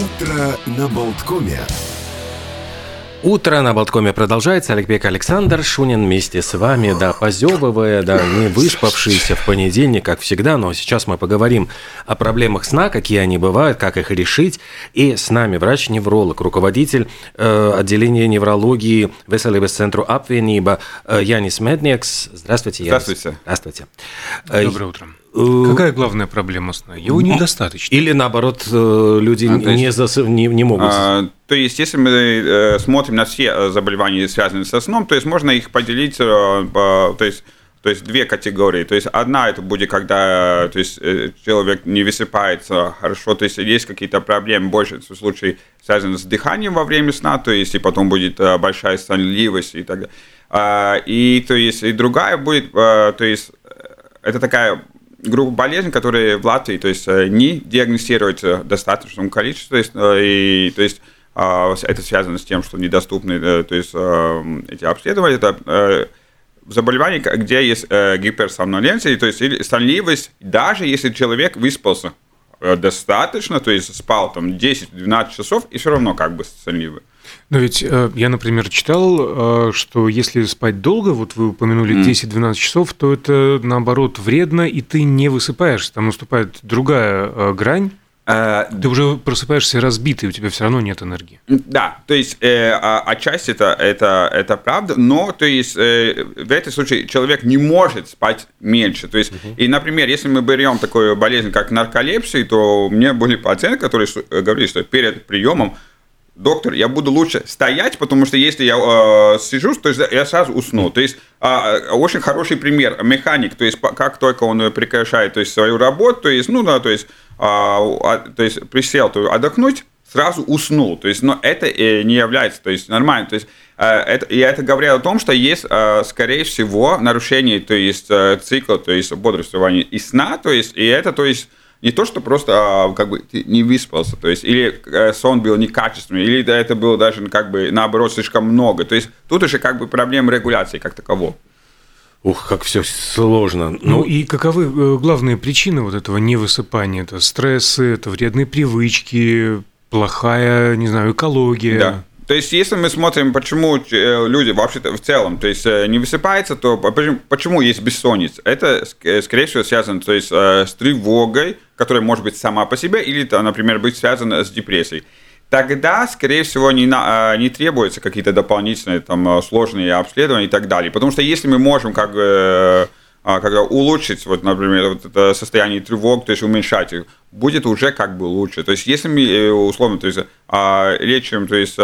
Утро на Болткоме. Утро на Болткоме продолжается. Олег Бек, Александр Шунин вместе с вами, да, позевывая, да, не выспавшиеся в понедельник, как всегда. Но сейчас мы поговорим о проблемах сна, какие они бывают, как их решить. И с нами врач-невролог, руководитель э, отделения неврологии Веселибес центру Апвениба э, Янис Медникс. Здравствуйте, Янис. Здравствуйте. Здравствуйте. Доброе утро. Э, Какая главная проблема сна? Его недостаточно. Или наоборот, э, люди а, не, есть, не, не могут. А, то есть, если мы э, смотрим на все заболевания, связанные со сном, то есть можно их поделить, то есть то есть две категории. То есть одна это будет, когда то есть, человек не высыпается хорошо, то есть есть какие-то проблемы, больше в случае связаны с дыханием во время сна, то есть и потом будет большая сонливость и так далее. А, и то есть и другая будет, то есть это такая группа болезней, которые в Латвии, то есть э, не диагностируются в достаточном количестве, то есть, э, и, то есть а, это связано с тем, что недоступны, э, то есть эти обследования, это заболевания, где есть гиперсомноленция, то есть сонливость, даже если человек выспался достаточно, то есть спал там 10-12 часов, и все равно как бы сонливый. Но ведь э, я, например, читал, э, что если спать долго, вот вы упомянули mm. 10-12 часов, то это наоборот вредно, и ты не высыпаешься. Там наступает другая э, грань. Ты уже просыпаешься разбитый, у тебя все равно нет энергии. Да, то есть э, отчасти это, это, это правда, но то есть э, в этом случае человек не может спать меньше. То есть, uh-huh. и, например, если мы берем такую болезнь, как нарколепсия, то у меня были пациенты, которые говорили, что перед приемом доктор, я буду лучше стоять, потому что если я э, сижу, то я сразу усну. То есть э, очень хороший пример. Механик, то есть как только он прекращает то есть, свою работу, то есть, ну да, то есть, э, то есть присел, то отдохнуть, сразу уснул. То есть, но это э, не является, то есть нормально. То есть, э, это, я это говорю о том, что есть, э, скорее всего, нарушение, то есть цикла, то есть бодрствования и сна, то есть, и это, то есть не то, что просто а, как бы ты не выспался, то есть или э, сон был некачественный, или это было даже как бы наоборот слишком много. То есть тут уже как бы проблема регуляции как такового. Ух, как все сложно. Ну, ну и каковы э, главные причины вот этого невысыпания? Это стрессы, это вредные привычки, плохая, не знаю, экология. Да. То есть, если мы смотрим, почему э, люди вообще-то в целом, то есть э, не высыпаются, то почему есть бессонница? Это, э, скорее всего, связано то есть, с тревогой, которая может быть сама по себе, или, например, быть связана с депрессией. Тогда, скорее всего, не, на, не требуются какие-то дополнительные там, сложные обследования и так далее. Потому что если мы можем как бы когда улучшить, вот, например, вот это состояние тревог, то есть уменьшать их, будет уже как бы лучше. То есть если мы э, условно, то есть а, лечим, то есть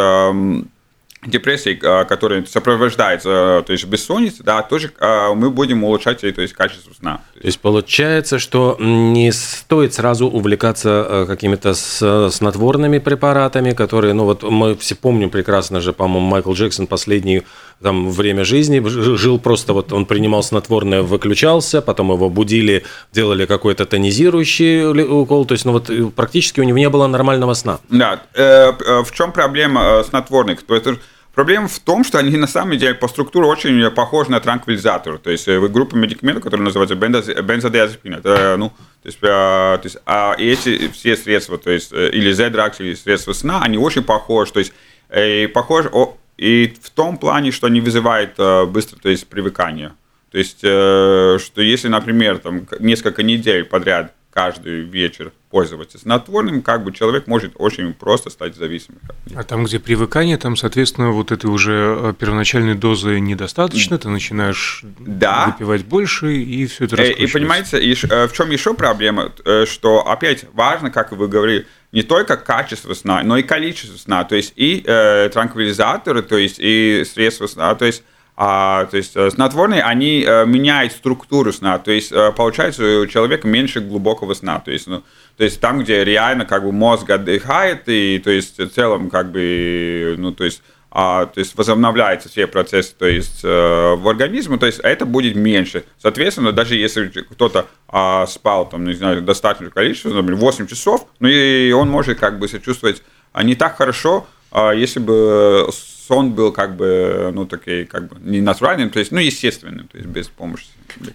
депрессии, а, которая сопровождается то есть бессонницей, да, тоже мы будем улучшать то есть, качество сна. То есть получается, что не стоит сразу увлекаться э, какими-то снотворными препаратами, которые, ну вот мы все помним прекрасно же, по-моему, Майкл Джексон последнее там время жизни жил просто вот он принимал снотворное, выключался, потом его будили, делали какой-то тонизирующий укол, то есть ну вот э, практически у него не было нормального сна. Да, э, в чем проблема снотворных? Это Проблема в том, что они на самом деле по структуре очень похожи на транквилизатор. То есть э, группа медикаментов, которые называются бензодиазепин. Это, ну, то есть, то есть а эти все средства, то есть э, или Z-дракс, или средства сна, они очень похожи. То есть и похожи и в том плане, что они вызывают быстро, то есть привыкание. То есть, что если, например, там несколько недель подряд каждый вечер пользоваться снотворным, как бы человек может очень просто стать зависимым. А там, где привыкание, там, соответственно, вот этой уже э, первоначальной дозы недостаточно, ты начинаешь да. выпивать больше, и все это э, И понимаете, э, в чем еще проблема, что опять важно, как вы говорили, не только качество сна, но и количество сна, то есть и э, транквилизаторы, то есть и средства сна, то есть а, то есть э, снотворные, они а, меняют структуру сна, то есть а, получается у человека меньше глубокого сна, то есть, ну, то есть там, где реально как бы мозг отдыхает, и то есть в целом как бы, ну, то есть то есть возобновляются все процессы то есть, э, в организме, то есть это будет меньше. Соответственно, даже если кто-то а, спал, там, не знаю, достаточное количество, например, 8 часов, ну и он может как бы себя чувствовать а, не так хорошо, а, если бы сон был как бы, ну, такой, как бы, не натуральным, то есть, ну, естественным, то есть, без помощи.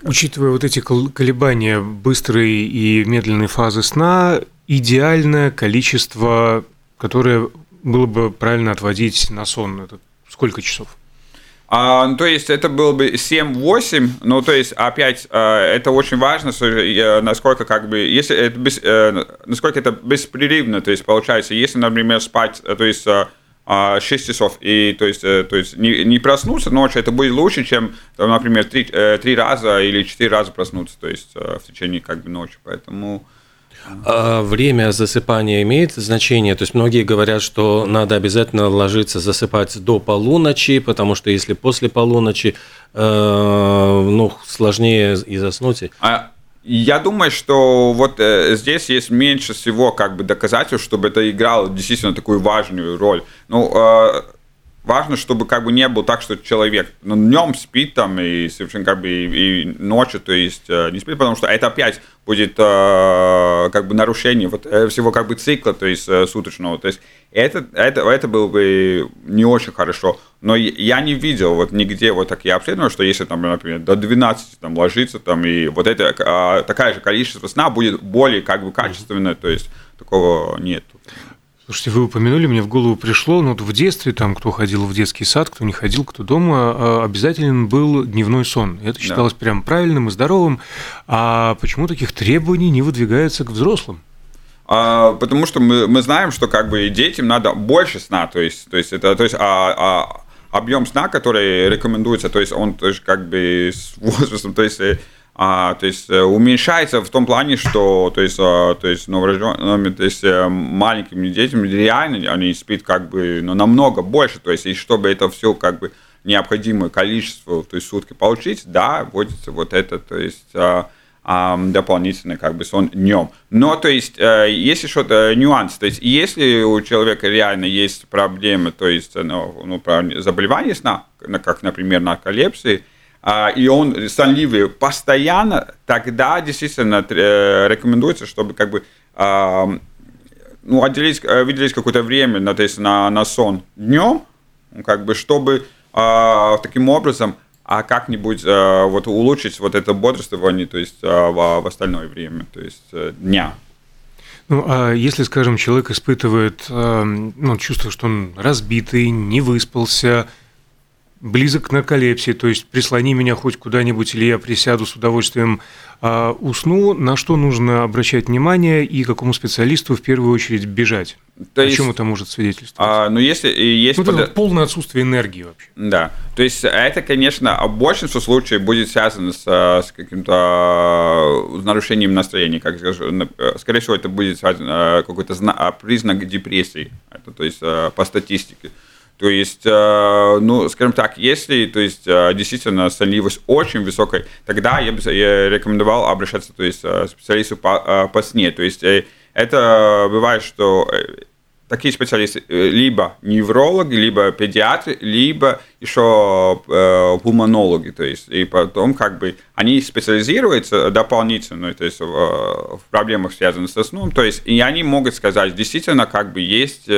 Учитывая вот эти колебания быстрой и медленной фазы сна, идеальное количество которое было бы правильно отводить на сон? Это сколько часов? А, ну, то есть это было бы 7-8, ну, то есть, опять, а, это очень важно, насколько, как бы, если это без, э, насколько это беспрерывно, то есть, получается, если, например, спать, то есть, 6 а, часов, и, то есть, э, то есть не, не проснуться ночью, это будет лучше, чем, например, 3, 3 э, раза или 4 раза проснуться, то есть, в течение, как бы, ночи, поэтому... А время засыпания имеет значение? То есть многие говорят, что надо обязательно ложиться засыпать до полуночи, потому что если после полуночи, э, ну, сложнее и заснуть. А я думаю, что вот э, здесь есть меньше всего как бы доказательств, чтобы это играло действительно такую важную роль. Ну, э, важно, чтобы как бы не было так, что человек ну, днем спит там и совершенно как бы и, и ночью, то есть э, не спит, потому что это опять будет э, как бы нарушение вот э, всего как бы цикла, то есть э, суточного, то есть это, это, это было бы не очень хорошо, но я не видел вот нигде вот такие обследования, что если там, например, до 12 там ложиться там и вот это э, такая же количество сна будет более как бы качественное, то есть такого нет. Слушайте, вы упомянули, мне в голову пришло, ну вот в детстве, там, кто ходил в детский сад, кто не ходил, кто дома, а, обязательно был дневной сон. Это считалось да. прям правильным и здоровым. А почему таких требований не выдвигается к взрослым? А, потому что мы, мы знаем, что как бы детям надо больше сна, то есть, то есть это, то есть, а, а, объем сна, который рекомендуется, то есть он то есть, как бы с возрастом, то есть а, то есть э, уменьшается в том плане, что то есть, а, то есть новорожденными, то есть э, маленькими детьми реально они спят как бы ну, намного больше, то есть и чтобы это все как бы необходимое количество то есть сутки получить, да, вводится вот это, то есть а, а, дополнительный как бы сон днем. Но то есть есть еще нюанс, то есть если у человека реально есть проблемы, то есть ну, ну, заболевания сна, как, например, нарколепсии, и он сонливый постоянно, тогда действительно э, рекомендуется, чтобы как бы а, ну, отделить, э, выделить какое-то время на, то есть на, на сон днем, как бы, чтобы а, таким образом а как-нибудь вот улучшить вот это бодрствование, то есть в, в остальное время, то есть э, дня. Ну, а если, скажем, человек испытывает ну, чувство, что он разбитый, не выспался, близок к нарколепсии, то есть прислони меня хоть куда-нибудь, или я присяду с удовольствием а, усну, на что нужно обращать внимание и какому специалисту в первую очередь бежать? То О есть, чем это может свидетельствовать? А, ну, если есть... Ну, под... это полное отсутствие энергии вообще. Да. То есть это, конечно, в большинстве случаев будет связано с, с каким-то нарушением настроения. Как скорее всего, это будет связано какой-то признак депрессии. Это, то есть по статистике. То есть, э, ну, скажем так, если, то есть, э, действительно сонливость очень высокая, тогда я бы я рекомендовал обращаться, то есть, к специалисту по, по сне. То есть, э, это бывает, что такие специалисты либо неврологи, либо педиатры, либо еще пульмонологи, то есть, и потом как бы они специализируются дополнительно, то есть, в проблемах, связанных со сном, то есть, и они могут сказать, действительно, как бы есть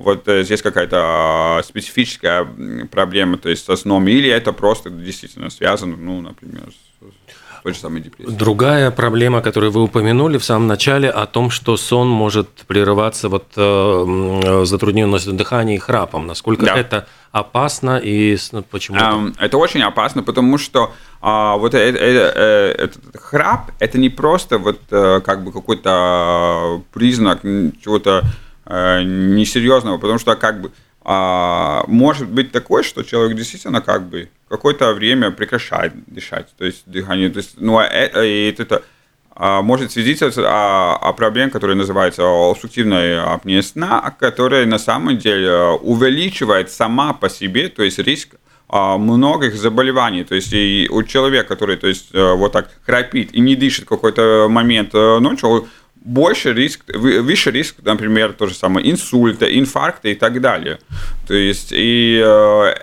вот э, здесь какая-то а, специфическая проблема, то есть со сном, или это просто действительно связано, ну, например, с той же самой депрессией. Другая проблема, которую вы упомянули в самом начале, о том, что сон может прерываться вот э, затрудненностью дыхания и храпом. Насколько да. это опасно и почему? Эм, это очень опасно, потому что а, вот это, это, э, этот храп, это не просто вот как бы какой-то признак чего-то Э, несерьезного, потому что как бы а, может быть такое, что человек действительно как бы какое-то время прекращает дышать, то есть дыхание, то есть, ну, а это, это а, может свидетельствовать о, о проблеме, которая называется обструктивная апния сна, которая на самом деле увеличивает сама по себе, то есть риск а, многих заболеваний. То есть и у человека, который то есть, э, вот так храпит и не дышит какой-то момент э, ночью, больше риск, выше риск, например, то же самое инсульта, инфаркта и так далее. То есть и э,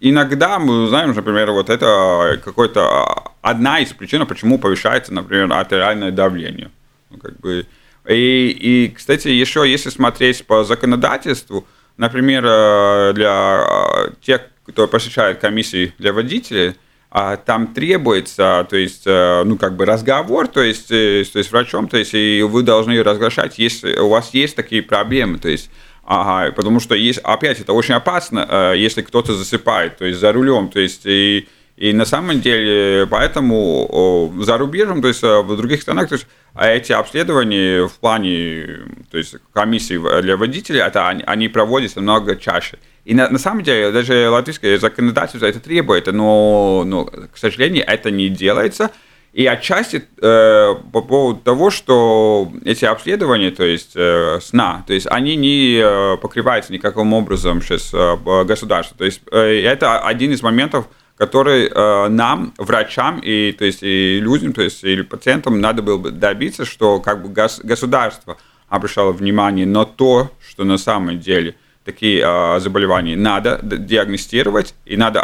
иногда мы знаем, например, вот это какой-то одна из причин, почему повышается, например, артериальное давление. Ну, как бы, и, и, кстати, еще если смотреть по законодательству, например, э, для э, тех, кто посещает комиссии для водителей, а там требуется, то есть, э, ну, как бы разговор, то есть, э, то есть врачом, то есть, и вы должны разглашать, если у вас есть такие проблемы, то есть, Ага, потому что есть, опять это очень опасно, э, если кто-то засыпает, то есть за рулем, то есть и, и на самом деле поэтому за рубежом, то есть э, в других странах, то есть а эти обследования в плане, то есть комиссии для водителей, это они, они проводятся намного чаще. И на, на самом деле даже латвийское законодательство это требует, но, но к сожалению это не делается. И отчасти э, по поводу того, что эти обследования, то есть э, сна, то есть они не э, покрываются никаким образом сейчас э, государством. То есть э, это один из моментов, который э, нам, врачам и, то есть, и людям, то есть или пациентам надо было бы добиться, что как бы гос, государство обращало внимание на то, что на самом деле такие э, заболевания надо диагностировать, и надо,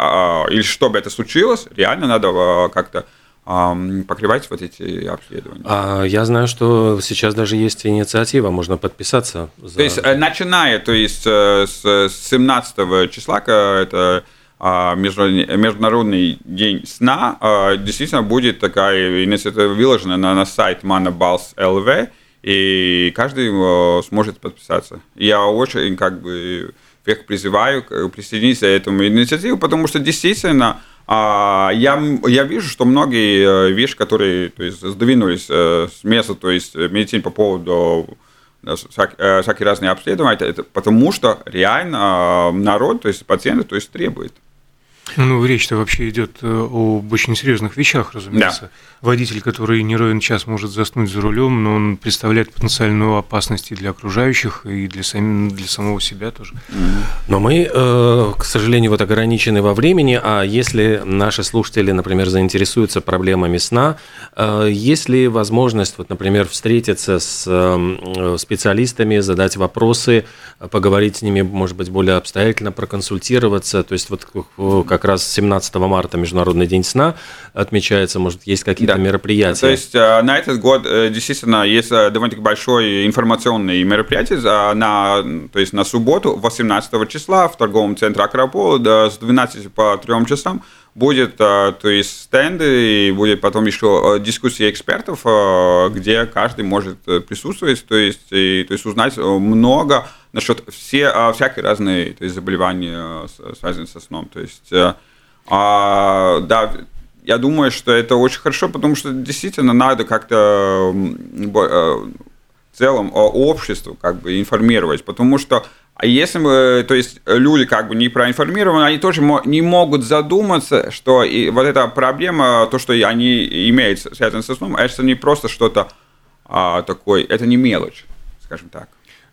э, или чтобы это случилось, реально надо э, как-то покрывать вот эти обследования. А я знаю, что сейчас даже есть инициатива, можно подписаться. За... То есть, э, начиная то есть, э, с 17 числа, это Международный день сна, а, действительно будет такая инициатива выложена на, на сайт Manabals LV, и каждый э, сможет подписаться. Я очень как бы всех призываю присоединиться к этому инициативу, потому что действительно а я, я вижу, что многие э, вещи, которые то есть, сдвинулись э, с места, то есть медицины по поводу всякие, разные обследования, это потому что реально народ, то есть пациенты, то есть требует. Ну, речь-то вообще идет э, об очень серьезных вещах, разумеется. Да. Водитель, который не ровен час может заснуть за рулем, но он представляет потенциальную опасность и для окружающих, и для, сам, для самого себя тоже. Но мы, э, к сожалению, вот ограничены во времени, а если наши слушатели, например, заинтересуются проблемами сна, э, есть ли возможность, вот, например, встретиться с специалистами, задать вопросы, поговорить с ними, может быть, более обстоятельно, проконсультироваться, то есть вот как раз 17 марта Международный день сна отмечается, может, есть какие-то да. мероприятия? То есть э, на этот год э, действительно есть э, довольно-таки большое информационное мероприятие на, то есть на субботу 18 числа в торговом центре Акропол с 12 по 3 часам будет то есть стенды и будет потом еще дискуссии экспертов, где каждый может присутствовать, то есть, и, то есть узнать много насчет все, всякие разные то есть, заболевания, связанные со сном. То есть, э, а, да, я думаю, что это очень хорошо, потому что действительно надо как-то э, в целом обществу как бы информировать, потому что а если мы, то есть люди как бы не проинформированы, они тоже не могут задуматься, что и вот эта проблема, то, что они имеют связано со сном, это не просто что-то а, такое, это не мелочь, скажем так.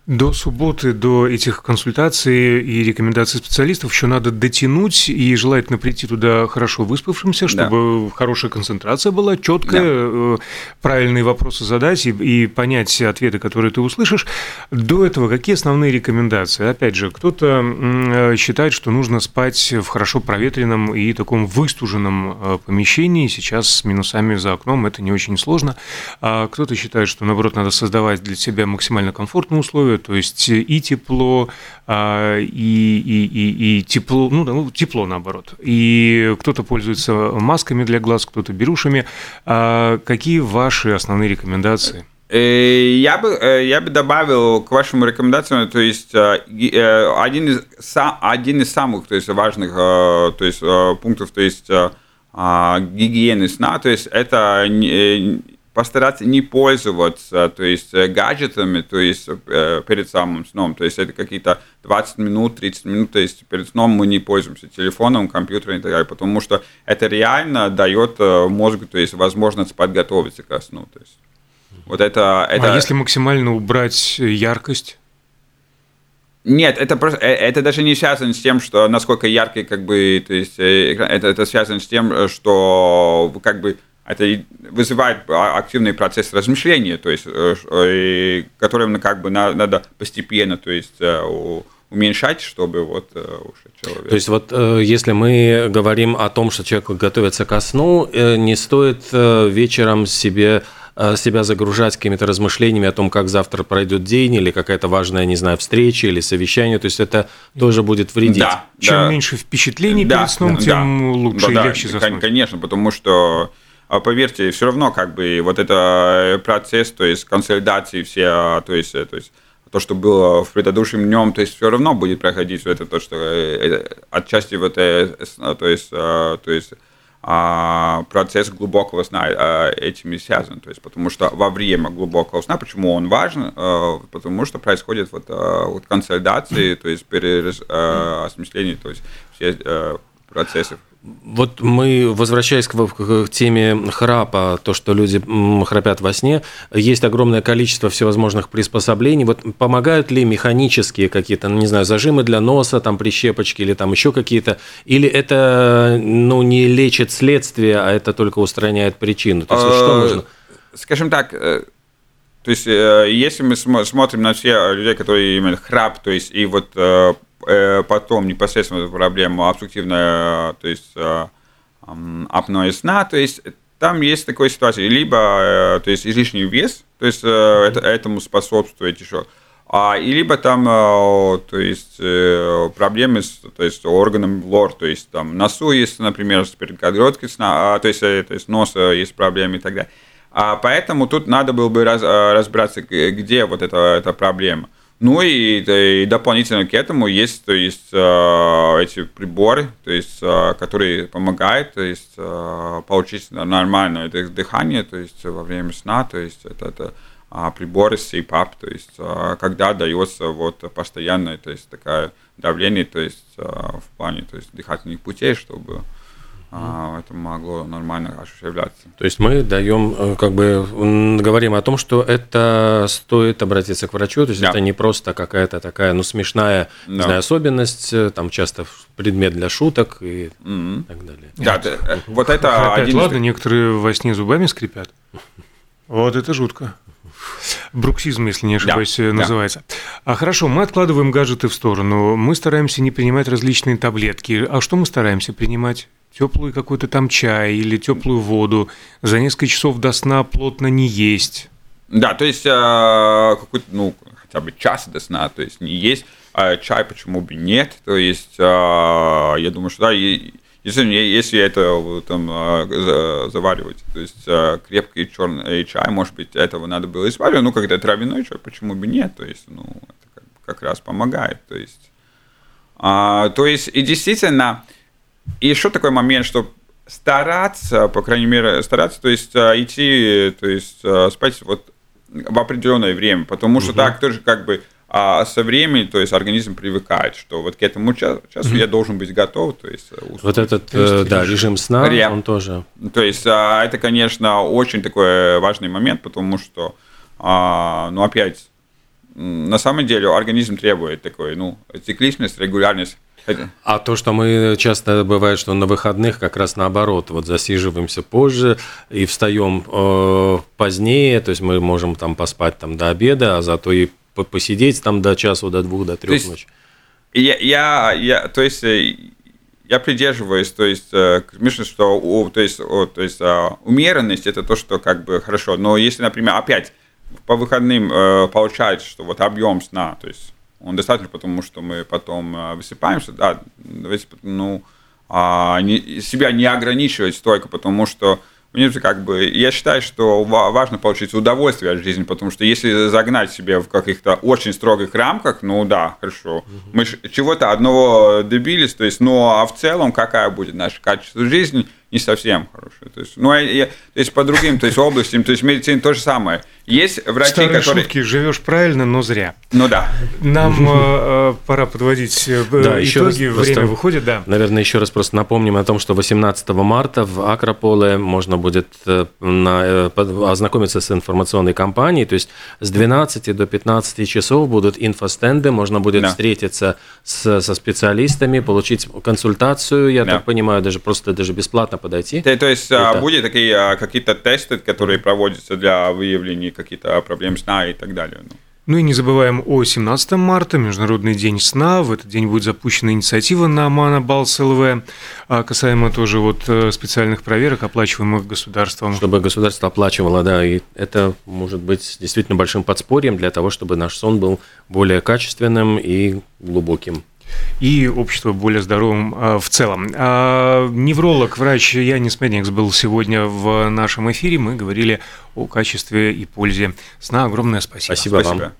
До субботы, до этих консультаций и рекомендаций специалистов еще надо дотянуть и желательно прийти туда хорошо выспавшимся, чтобы да. хорошая концентрация была, четкая, да. Э, правильные вопросы задать и, и понять ответы, которые ты услышишь. До этого какие основные рекомендации? Опять же, кто-то э, считает, что нужно спать в хорошо проветренном и таком выстуженном э, помещении. Сейчас с минусами за окном это не очень сложно. А кто-то считает, что наоборот надо создавать для себя максимально комфортные условия условия, то есть и тепло, а, и, и, и, и тепло, ну, ну, тепло наоборот. И кто-то пользуется масками для глаз, кто-то берушами. А какие ваши основные рекомендации? Э, я бы, э, я бы добавил к вашим рекомендациям, то есть э, один из, один из самых то есть, важных то есть, пунктов, то есть а, гигиены сна, то есть это постараться не пользоваться, то есть э, гаджетами, то есть э, перед самым сном, то есть это какие-то 20 минут, 30 минут, то есть перед сном мы не пользуемся телефоном, компьютером и так далее, потому что это реально дает э, мозгу, то есть возможность подготовиться ко сну, то есть вот это, это... А если максимально убрать яркость? Нет, это просто, это даже не связано с тем, что насколько яркий, как бы, то есть это, это связано с тем, что как бы это вызывает активный процесс размышления, то есть, э, которым как бы надо постепенно, то есть э, уменьшать, чтобы вот э, уже человек... То есть вот если мы говорим о том, что человек готовится ко сну, не стоит вечером себе себя загружать какими-то размышлениями о том, как завтра пройдет день, или какая-то важная, не знаю, встреча или совещание. То есть это тоже будет вредить. Да, Чем да. меньше впечатлений да, перед сном, тем да, лучше да, и легче заснуть. Конечно, потому что а поверьте, все равно как бы вот это э, процесс, то есть консолидации все, то есть, э, то есть то, что было в предыдущем днем, то есть все равно будет проходить это то, что э, отчасти вот, то есть, то есть а, процесс глубокого сна а, этим и связан. То есть, потому что во время глубокого сна, почему он важен? А, потому что происходит вот, вот консолидации, то есть переосмысление, то есть все процессов. Вот мы, возвращаясь к, к теме храпа, то, что люди храпят во сне, есть огромное количество всевозможных приспособлений. Вот помогают ли механические какие-то, ну, не знаю, зажимы для носа, там прищепочки или там еще какие-то? Или это ну, не лечит следствие, а это только устраняет причину? То есть, что нужно? Э, скажем так, э, то есть, э, если мы смотрим на все людей, которые имеют храп, то есть, и вот Э, потом непосредственно проблему обструктивная, то есть э, апноэ сна, то есть там есть такая ситуация, либо э, то есть излишний вес, то есть это, этому способствует еще, а, и либо там, то есть, проблемы с то есть, органом лор, то есть, там, носу есть, например, с перегородкой сна, а, то есть, то есть, носа есть проблемы и так далее. А поэтому тут надо было бы раз, разбираться, где вот эта, эта проблема. Ну и, и дополнительно к этому есть, то есть э, эти приборы, то есть, э, которые помогают, то есть э, получить нормальное дыхание, то есть во время сна, то есть это, это а, приборы CPAP, то есть когда дается вот постоянное, то есть такое давление, то есть в плане, то есть дыхательных путей, чтобы а, это могло нормально осуществляться. То есть мы даем, э, как бы говорим о том, что это стоит обратиться к врачу, то есть да. это не просто какая-то такая, ну, смешная да. не знаю, особенность, э, там часто предмет для шуток и mm-hmm. так далее. Да, да э, вот это один... Ладно, некоторые во сне зубами скрипят. Вот это жутко. Бруксизм, если не ошибаюсь, да, называется. Да. А хорошо, мы откладываем гаджеты в сторону. Мы стараемся не принимать различные таблетки. А что мы стараемся принимать? Теплый какой-то там чай или теплую воду, за несколько часов до сна плотно не есть. Да, то есть э, какой-то, ну, хотя бы час до сна, то есть не есть, а чай почему бы нет, то есть э, я думаю, что да, и, если, если это там заваривать, то есть крепкий черный чай, может быть, этого надо было исправить, ну, когда травяной чай, почему бы нет, то есть, ну, это как, как раз помогает, то есть, а, то есть, и действительно, и еще такой момент, что стараться, по крайней мере, стараться, то есть э, идти, то есть э, спать вот в определенное время, потому что угу. так тоже как бы а со временем, то есть организм привыкает, что вот к этому часу, часу я должен быть готов, то есть э, вот этот есть, да режим сна, Ре... он тоже. То есть а, это, конечно, очень такой важный момент, потому что, а, ну опять, на самом деле организм требует такой, ну цикличность, регулярность а то, что мы часто бывает, что на выходных как раз наоборот, вот засиживаемся позже и встаем э, позднее, то есть мы можем там поспать там до обеда, а зато и посидеть там до часу, до двух, до трех ночи. Я, я, я, то есть э, я придерживаюсь, то есть, э, Миша, что, то есть, то есть а, умеренность это то, что как бы хорошо, но если, например, опять по выходным э, получается, что вот объем сна, то есть он достаточно, потому что мы потом э, высыпаемся, да, ну, а, не, себя не ограничивать столько, потому что мне как бы, я считаю, что важно получить удовольствие от жизни, потому что если загнать себя в каких-то очень строгих рамках, ну да, хорошо, мы чего-то одного добились, то есть, ну а в целом какая будет наше качество жизни – не совсем хорошая. То есть, ну, а я, то есть по другим то есть, областям, то есть медицина то же самое. Есть врачи, Старые которые... шутки, живешь правильно, но зря. Ну да. Нам э, э пора подводить э, да, итоги, еще раз время просто, выходит, да. Наверное, еще раз просто напомним о том, что 18 марта в Акрополе можно будет на, ознакомиться с информационной кампанией, то есть с 12 до 15 часов будут инфостенды, можно будет да. встретиться с, со специалистами, получить консультацию, я да. так понимаю, даже просто даже бесплатно подойти. То, то есть Это... будут такие а, какие-то тесты, которые проводятся для выявления каких-то проблем сна и так далее. Ну. ну и не забываем о 17 марта, Международный день сна. В этот день будет запущена инициатива на Мана Балс ЛВ, а касаемо тоже вот э, специальных проверок, оплачиваемых государством. Чтобы государство оплачивало, да, и это может быть действительно большим подспорьем для того, чтобы наш сон был более качественным и глубоким и общество более здоровым а, в целом. А, невролог, врач Янис Медникс был сегодня в нашем эфире. Мы говорили о качестве и пользе сна. Огромное спасибо. Спасибо, спасибо. вам.